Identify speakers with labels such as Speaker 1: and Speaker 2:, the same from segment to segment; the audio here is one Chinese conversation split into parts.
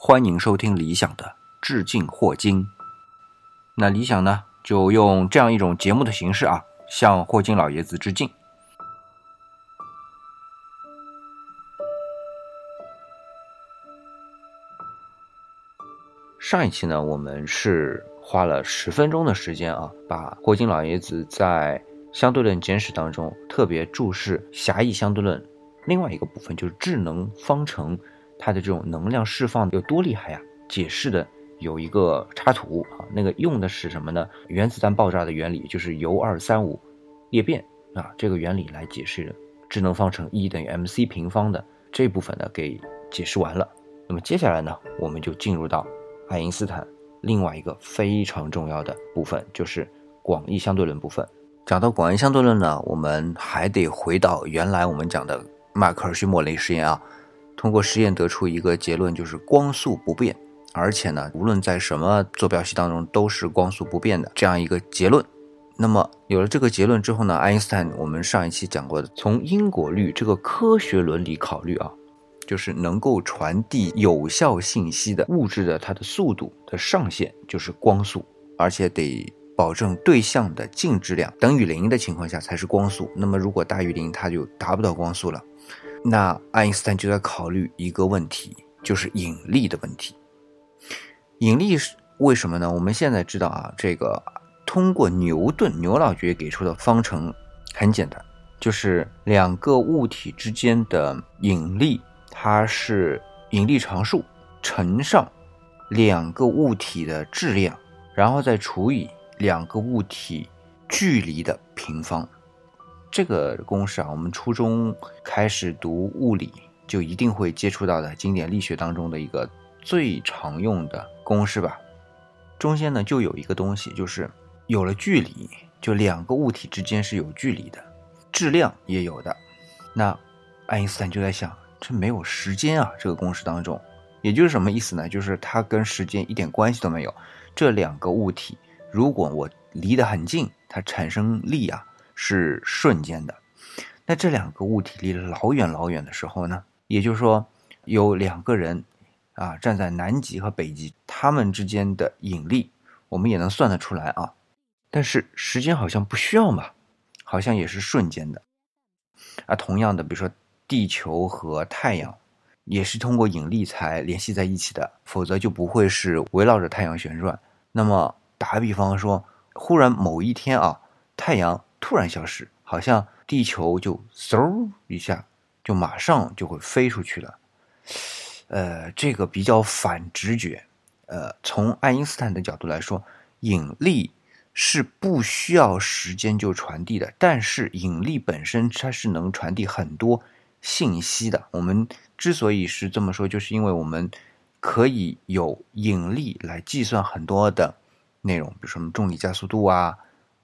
Speaker 1: 欢迎收听理想的致敬霍金。那理想呢，就用这样一种节目的形式啊，向霍金老爷子致敬。上一期呢，我们是花了十分钟的时间啊，把霍金老爷子在相对论简史当中特别注释狭义相对论另外一个部分，就是智能方程它的这种能量释放有多厉害呀？解释的有一个插图啊，那个用的是什么呢？原子弹爆炸的原理，就是铀二三五裂变啊，这个原理来解释智能方程 E 等于 mc 平方的这部分呢，给解释完了。那么接下来呢，我们就进入到爱因斯坦另外一个非常重要的部分，就是广义相对论部分。讲到广义相对论呢，我们还得回到原来我们讲的迈克尔逊莫雷实验啊。通过实验得出一个结论，就是光速不变，而且呢，无论在什么坐标系当中都是光速不变的这样一个结论。那么有了这个结论之后呢，爱因斯坦我们上一期讲过的，从因果律这个科学伦理考虑啊，就是能够传递有效信息的物质的它的速度的上限就是光速，而且得保证对象的静质量等于零的情况下才是光速。那么如果大于零，它就达不到光速了。那爱因斯坦就在考虑一个问题，就是引力的问题。引力是为什么呢？我们现在知道啊，这个通过牛顿牛老爵给出的方程很简单，就是两个物体之间的引力，它是引力常数乘上两个物体的质量，然后再除以两个物体距离的平方。这个公式啊，我们初中开始读物理就一定会接触到的经典力学当中的一个最常用的公式吧。中间呢就有一个东西，就是有了距离，就两个物体之间是有距离的，质量也有的。那爱因斯坦就在想，这没有时间啊，这个公式当中，也就是什么意思呢？就是它跟时间一点关系都没有。这两个物体，如果我离得很近，它产生力啊。是瞬间的，那这两个物体离老远老远的时候呢？也就是说，有两个人啊站在南极和北极，他们之间的引力，我们也能算得出来啊。但是时间好像不需要嘛，好像也是瞬间的。啊，同样的，比如说地球和太阳，也是通过引力才联系在一起的，否则就不会是围绕着太阳旋转。那么打个比方说，忽然某一天啊，太阳。突然消失，好像地球就嗖一下，就马上就会飞出去了。呃，这个比较反直觉。呃，从爱因斯坦的角度来说，引力是不需要时间就传递的，但是引力本身它是能传递很多信息的。我们之所以是这么说，就是因为我们可以有引力来计算很多的内容，比如说什么重力加速度啊。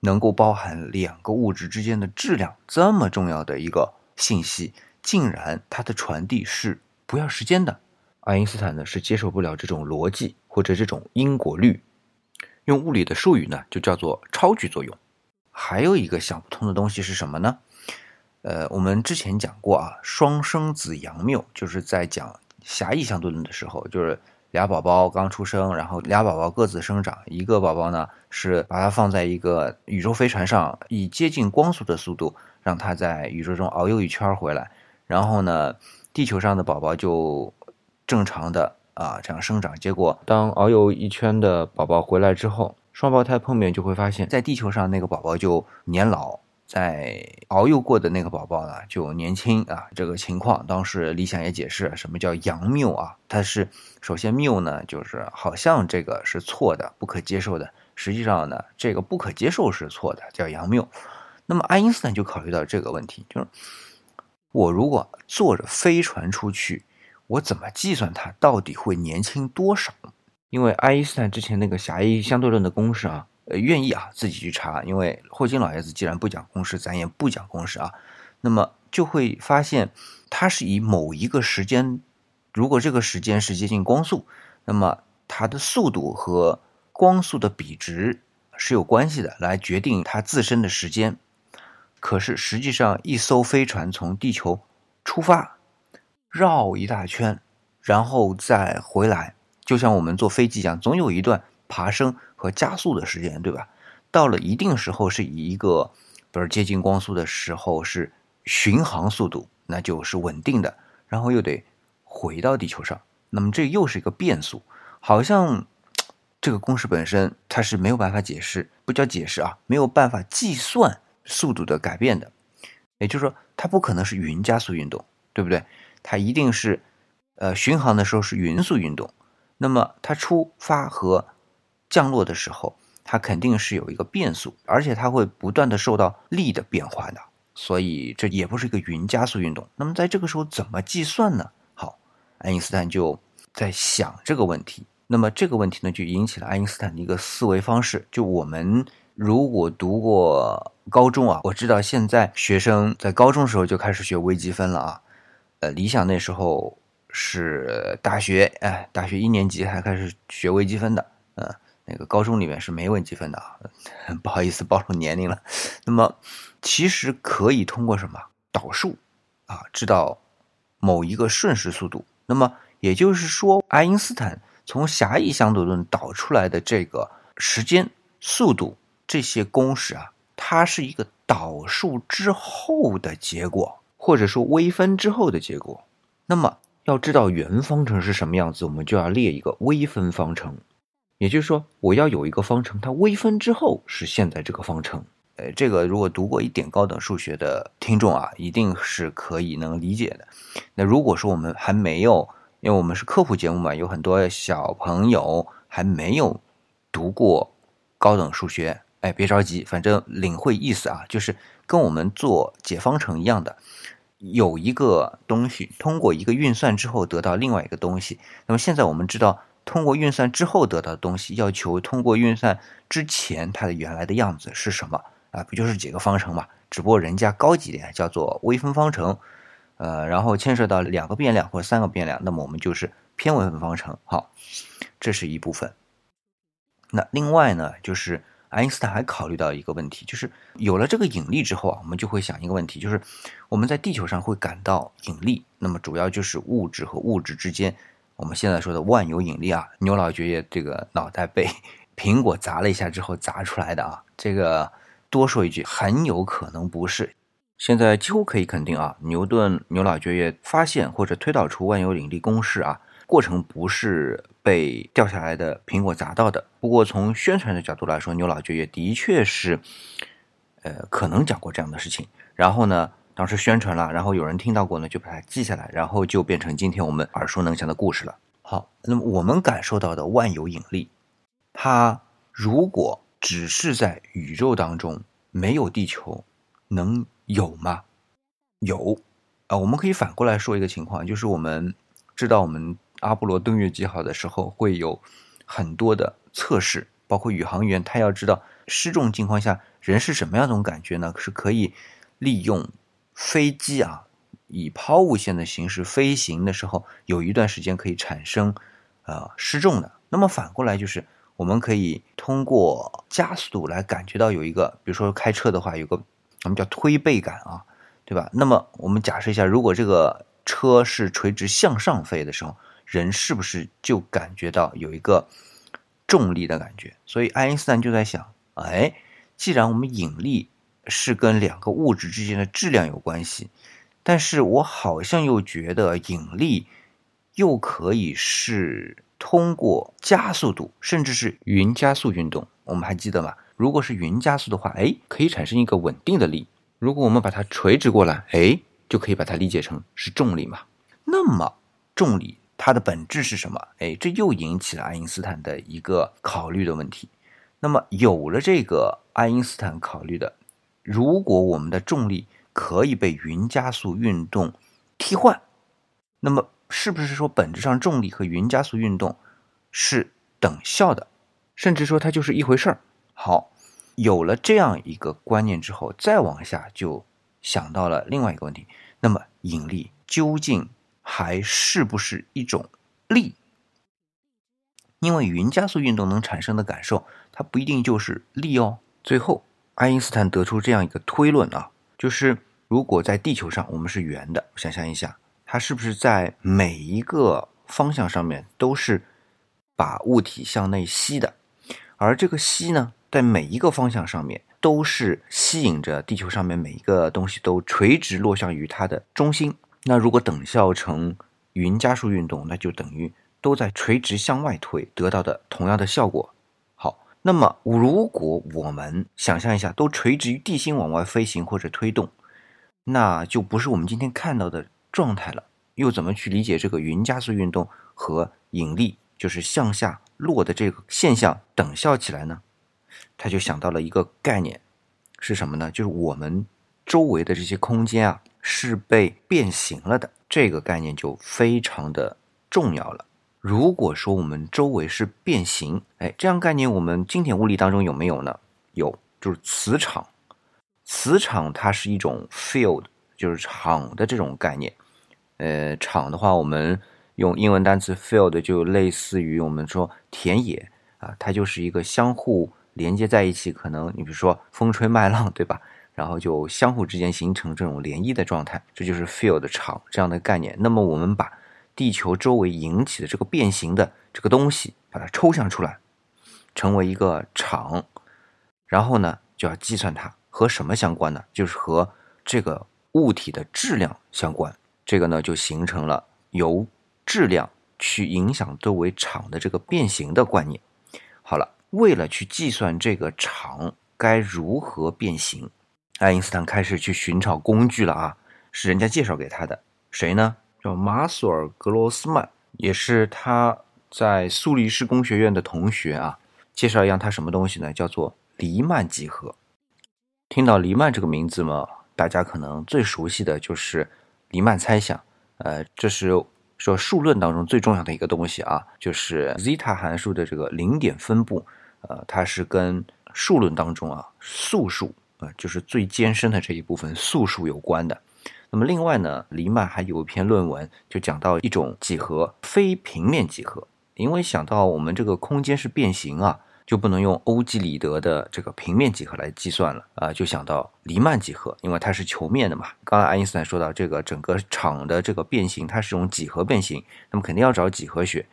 Speaker 1: 能够包含两个物质之间的质量这么重要的一个信息，竟然它的传递是不要时间的。爱因斯坦呢是接受不了这种逻辑或者这种因果律，用物理的术语呢就叫做超距作用。还有一个想不通的东西是什么呢？呃，我们之前讲过啊，双生子杨谬，就是在讲狭义相对论的时候，就是。俩宝宝刚出生，然后俩宝宝各自生长。一个宝宝呢是把它放在一个宇宙飞船上，以接近光速的速度让它在宇宙中遨游一圈回来。然后呢，地球上的宝宝就正常的啊这样生长。结果当遨游一圈的宝宝回来之后，双胞胎碰面就会发现，在地球上那个宝宝就年老。在遨游过的那个宝宝呢，就年轻啊，这个情况当时理想也解释什么叫阳谬啊，它是首先谬呢，就是好像这个是错的，不可接受的，实际上呢，这个不可接受是错的，叫阳谬。那么爱因斯坦就考虑到这个问题，就是我如果坐着飞船出去，我怎么计算它到底会年轻多少？因为爱因斯坦之前那个狭义相对论的公式啊。呃，愿意啊，自己去查，因为霍金老爷子既然不讲公式，咱也不讲公式啊。那么就会发现，它是以某一个时间，如果这个时间是接近光速，那么它的速度和光速的比值是有关系的，来决定它自身的时间。可是实际上，一艘飞船从地球出发，绕一大圈，然后再回来，就像我们坐飞机一样，总有一段爬升和加速的时间，对吧？到了一定时候，是以一个，比如接近光速的时候是巡航速度，那就是稳定的，然后又得回到地球上，那么这又是一个变速，好像这个公式本身它是没有办法解释，不叫解释啊，没有办法计算速度的改变的，也就是说，它不可能是匀加速运动，对不对？它一定是，呃，巡航的时候是匀速运动，那么它出发和降落的时候。它肯定是有一个变速，而且它会不断的受到力的变化的，所以这也不是一个匀加速运动。那么在这个时候怎么计算呢？好，爱因斯坦就在想这个问题。那么这个问题呢，就引起了爱因斯坦的一个思维方式。就我们如果读过高中啊，我知道现在学生在高中时候就开始学微积分了啊。呃，理想那时候是大学，哎，大学一年级还开始学微积分的，嗯。那个高中里面是没问积分的啊，不好意思暴露年龄了。那么其实可以通过什么导数啊，知道某一个瞬时速度。那么也就是说，爱因斯坦从狭义相对论导出来的这个时间、速度这些公式啊，它是一个导数之后的结果，或者说微分之后的结果。那么要知道原方程是什么样子，我们就要列一个微分方程。也就是说，我要有一个方程，它微分之后是现在这个方程。呃，这个如果读过一点高等数学的听众啊，一定是可以能理解的。那如果说我们还没有，因为我们是科普节目嘛，有很多小朋友还没有读过高等数学，哎，别着急，反正领会意思啊，就是跟我们做解方程一样的，有一个东西通过一个运算之后得到另外一个东西。那么现在我们知道。通过运算之后得到的东西，要求通过运算之前它的原来的样子是什么啊？不就是几个方程嘛？只不过人家高级点，叫做微分方程，呃，然后牵涉到两个变量或者三个变量，那么我们就是偏微分方程。好，这是一部分。那另外呢，就是爱因斯坦还考虑到一个问题，就是有了这个引力之后啊，我们就会想一个问题，就是我们在地球上会感到引力，那么主要就是物质和物质之间。我们现在说的万有引力啊，牛老爵爷这个脑袋被 苹果砸了一下之后砸出来的啊，这个多说一句，很有可能不是。现在几乎可以肯定啊，牛顿牛老爵爷发现或者推导出万有引力公式啊，过程不是被掉下来的苹果砸到的。不过从宣传的角度来说，牛老爵爷的确是，呃，可能讲过这样的事情。然后呢？当时宣传了，然后有人听到过呢，就把它记下来，然后就变成今天我们耳熟能详的故事了。好，那么我们感受到的万有引力，它如果只是在宇宙当中没有地球，能有吗？有啊，我们可以反过来说一个情况，就是我们知道我们阿波罗登月记号的时候会有很多的测试，包括宇航员他要知道失重情况下人是什么样一种感觉呢？是可以利用。飞机啊，以抛物线的形式飞行的时候，有一段时间可以产生，呃，失重的。那么反过来就是，我们可以通过加速度来感觉到有一个，比如说开车的话，有个我们叫推背感啊，对吧？那么我们假设一下，如果这个车是垂直向上飞的时候，人是不是就感觉到有一个重力的感觉？所以爱因斯坦就在想，哎，既然我们引力。是跟两个物质之间的质量有关系，但是我好像又觉得引力又可以是通过加速度，甚至是匀加速运动。我们还记得吗？如果是匀加速的话，哎，可以产生一个稳定的力。如果我们把它垂直过来，哎，就可以把它理解成是重力嘛。那么重力它的本质是什么？哎，这又引起了爱因斯坦的一个考虑的问题。那么有了这个爱因斯坦考虑的。如果我们的重力可以被匀加速运动替换，那么是不是说本质上重力和匀加速运动是等效的，甚至说它就是一回事儿？好，有了这样一个观念之后，再往下就想到了另外一个问题：那么引力究竟还是不是一种力？因为匀加速运动能产生的感受，它不一定就是力哦。最后。爱因斯坦得出这样一个推论啊，就是如果在地球上我们是圆的，想象一下，它是不是在每一个方向上面都是把物体向内吸的，而这个吸呢，在每一个方向上面都是吸引着地球上面每一个东西都垂直落向于它的中心。那如果等效成匀加速运动，那就等于都在垂直向外推，得到的同样的效果。那么如果我们想象一下，都垂直于地心往外飞行或者推动，那就不是我们今天看到的状态了。又怎么去理解这个匀加速运动和引力？就是向下落的这个现象等效起来呢，他就想到了一个概念，是什么呢？就是我们周围的这些空间啊是被变形了的，这个概念就非常的重要了。如果说我们周围是变形，哎，这样概念我们经典物理当中有没有呢？有，就是磁场。磁场它是一种 field，就是场的这种概念。呃，场的话我们。用英文单词 field 就类似于我们说田野啊，它就是一个相互连接在一起，可能你比如说风吹麦浪，对吧？然后就相互之间形成这种涟漪的状态，这就是 field 场这样的概念。那么我们把地球周围引起的这个变形的这个东西，把它抽象出来，成为一个场，然后呢就要计算它和什么相关呢？就是和这个物体的质量相关。这个呢就形成了由质量去影响周围场的这个变形的观念。好了，为了去计算这个场该如何变形，爱因斯坦开始去寻找工具了啊！是人家介绍给他的，谁呢？叫马索尔·格罗斯曼，也是他在苏黎世工学院的同学啊。介绍一样他什么东西呢？叫做黎曼几何。听到黎曼这个名字嘛，大家可能最熟悉的就是黎曼猜想。呃，这是。说数论当中最重要的一个东西啊，就是 zeta 函数的这个零点分布，呃，它是跟数论当中啊素数啊，就是最艰深的这一部分素数有关的。那么另外呢，黎曼还有一篇论文就讲到一种几何，非平面几何，因为想到我们这个空间是变形啊。就不能用欧几里得的这个平面几何来计算了啊，就想到黎曼几何，因为它是球面的嘛。刚才爱因斯坦说到这个整个场的这个变形，它是用几何变形，那么肯定要找几何学。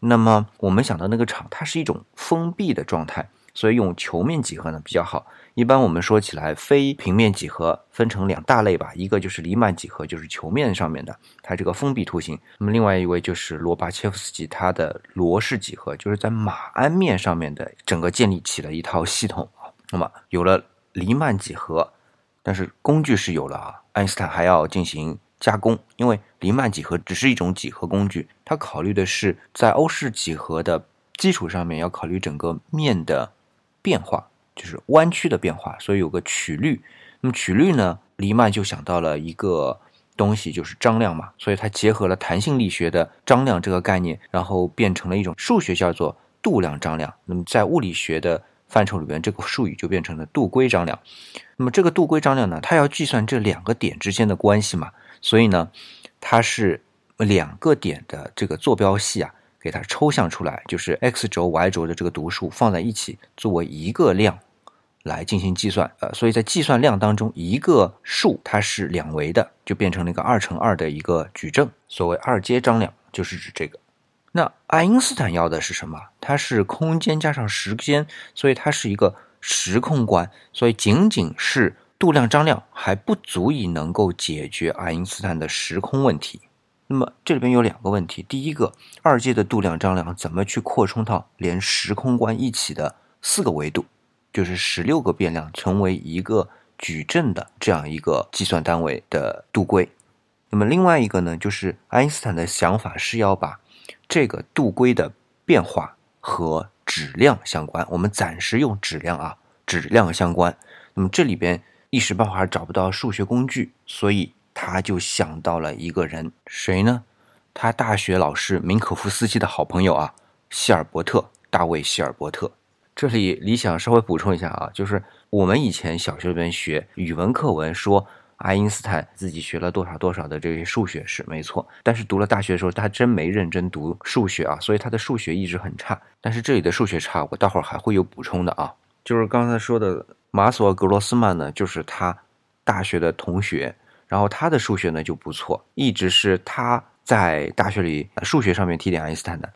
Speaker 1: 那么我们想到那个场，它是一种封闭的状态。所以用球面几何呢比较好。一般我们说起来，非平面几何分成两大类吧，一个就是黎曼几何，就是球面上面的，它这个封闭图形。那么另外一位就是罗巴切夫斯基，他的罗氏几何，就是在马鞍面上面的整个建立起了一套系统啊。那么有了黎曼几何，但是工具是有了啊，爱因斯坦还要进行加工，因为黎曼几何只是一种几何工具，它考虑的是在欧式几何的基础上面要考虑整个面的。变化就是弯曲的变化，所以有个曲率。那么曲率呢？黎曼就想到了一个东西，就是张量嘛。所以他结合了弹性力学的张量这个概念，然后变成了一种数学，叫做度量张量。那么在物理学的范畴里边，这个术语就变成了度规张量。那么这个度规张量呢，它要计算这两个点之间的关系嘛，所以呢，它是两个点的这个坐标系啊。给它抽象出来，就是 x 轴、y 轴的这个读数放在一起，作为一个量来进行计算。呃，所以在计算量当中，一个数它是两维的，就变成了一个二乘二的一个矩阵。所谓二阶张量，就是指这个。那爱因斯坦要的是什么？它是空间加上时间，所以它是一个时空观。所以仅仅是度量张量还不足以能够解决爱因斯坦的时空问题。那么这里边有两个问题，第一个，二阶的度量张量怎么去扩充到连时空观一起的四个维度，就是十六个变量成为一个矩阵的这样一个计算单位的度规。那么另外一个呢，就是爱因斯坦的想法是要把这个度规的变化和质量相关。我们暂时用质量啊，质量相关。那么这里边一时半会儿找不到数学工具，所以。他就想到了一个人，谁呢？他大学老师明可夫斯基的好朋友啊，希尔伯特，大卫希尔伯特。这里理想稍微补充一下啊，就是我们以前小学里边学语文课文说爱因斯坦自己学了多少多少的这些数学是没错，但是读了大学的时候，他真没认真读数学啊，所以他的数学一直很差。但是这里的数学差，我待会儿还会有补充的啊。就是刚才说的马索格罗斯曼呢，就是他大学的同学。然后他的数学呢就不错，一直是他在大学里数学上面提点爱因斯坦的。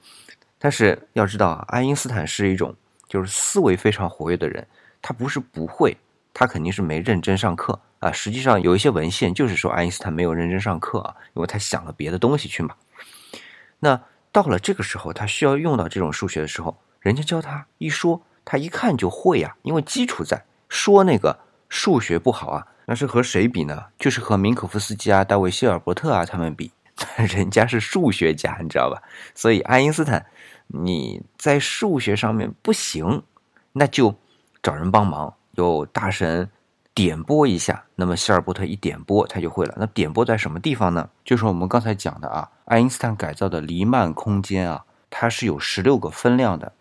Speaker 1: 但是要知道啊，爱因斯坦是一种就是思维非常活跃的人，他不是不会，他肯定是没认真上课啊。实际上有一些文献就是说爱因斯坦没有认真上课啊，因为他想了别的东西去嘛。那到了这个时候，他需要用到这种数学的时候，人家教他一说，他一看就会呀，因为基础在。说那个数学不好啊，那是和谁比呢？就是和明可夫斯基啊、大卫谢尔伯特啊他们比，人家是数学家，你知道吧？所以爱因斯坦。你在数学上面不行，那就找人帮忙，有大神点拨一下。那么希尔伯特一点拨，他就会了。那点拨在什么地方呢？就是我们刚才讲的啊，爱因斯坦改造的黎曼空间啊，它是有十六个分量的。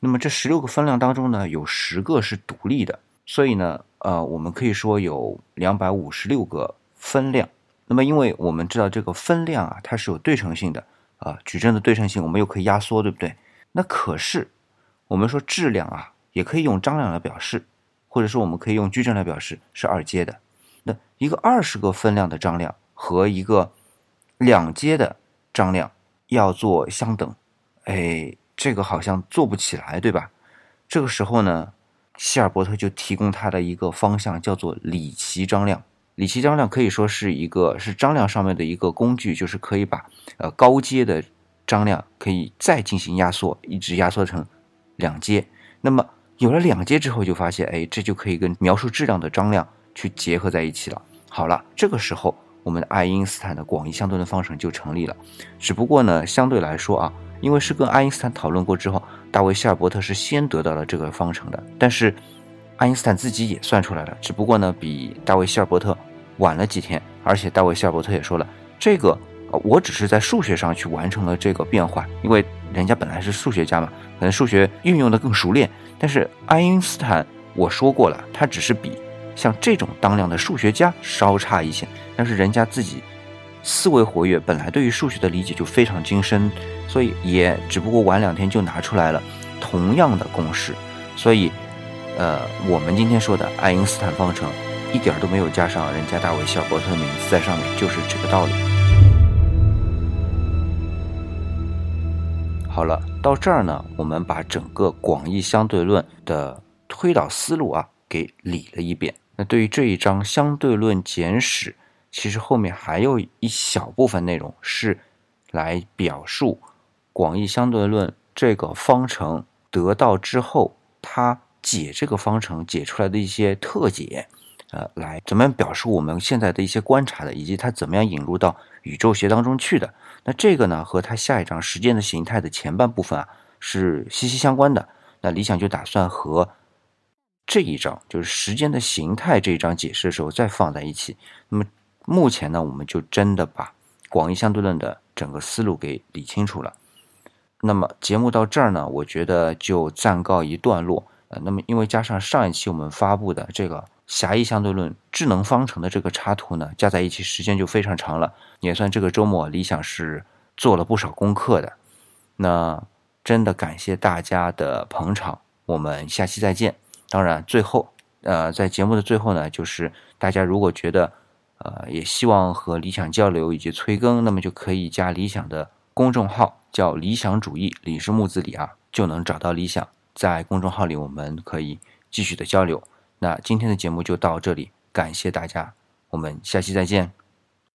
Speaker 1: 那么这十六个分量当中呢，有十个是独立的，所以呢，呃，我们可以说有两百五十六个分量。那么因为我们知道这个分量啊，它是有对称性的。啊，矩阵的对称性我们又可以压缩，对不对？那可是我们说质量啊，也可以用张量来表示，或者说我们可以用矩阵来表示，是二阶的。那一个二十个分量的张量和一个两阶的张量要做相等，哎，这个好像做不起来，对吧？这个时候呢，希尔伯特就提供他的一个方向，叫做里奇张量。里奇张量可以说是一个是张量上面的一个工具，就是可以把呃高阶的张量可以再进行压缩，一直压缩成两阶。那么有了两阶之后，就发现哎，这就可以跟描述质量的张量去结合在一起了。好了，这个时候我们爱因斯坦的广义相对论方程就成立了。只不过呢，相对来说啊，因为是跟爱因斯坦讨论过之后，大卫希尔伯特是先得到了这个方程的，但是。爱因斯坦自己也算出来了，只不过呢，比大卫希尔伯特晚了几天。而且大卫希尔伯特也说了，这个我只是在数学上去完成了这个变换，因为人家本来是数学家嘛，可能数学运用的更熟练。但是爱因斯坦我说过了，他只是比像这种当量的数学家稍差一些，但是人家自己思维活跃，本来对于数学的理解就非常精深，所以也只不过晚两天就拿出来了同样的公式，所以。呃，我们今天说的爱因斯坦方程，一点都没有加上人家大卫希尔伯特的名字在上面，就是这个道理。好了，到这儿呢，我们把整个广义相对论的推导思路啊给理了一遍。那对于这一章相对论简史，其实后面还有一小部分内容是来表述广义相对论这个方程得到之后，它。解这个方程解出来的一些特解，呃，来怎么样表示我们现在的一些观察的，以及它怎么样引入到宇宙学当中去的？那这个呢，和它下一章时间的形态的前半部分啊是息息相关的。那理想就打算和这一章，就是时间的形态这一章解释的时候再放在一起。那么目前呢，我们就真的把广义相对论的整个思路给理清楚了。那么节目到这儿呢，我觉得就暂告一段落。那么因为加上上一期我们发布的这个狭义相对论智能方程的这个插图呢，加在一起时间就非常长了，也算这个周末理想是做了不少功课的。那真的感谢大家的捧场，我们下期再见。当然，最后，呃，在节目的最后呢，就是大家如果觉得，呃，也希望和理想交流以及催更，那么就可以加理想的公众号，叫理想主义，李是木子李啊，就能找到理想。在公众号里，我们可以继续的交流。那今天的节目就到这里，感谢大家，我们下期再见。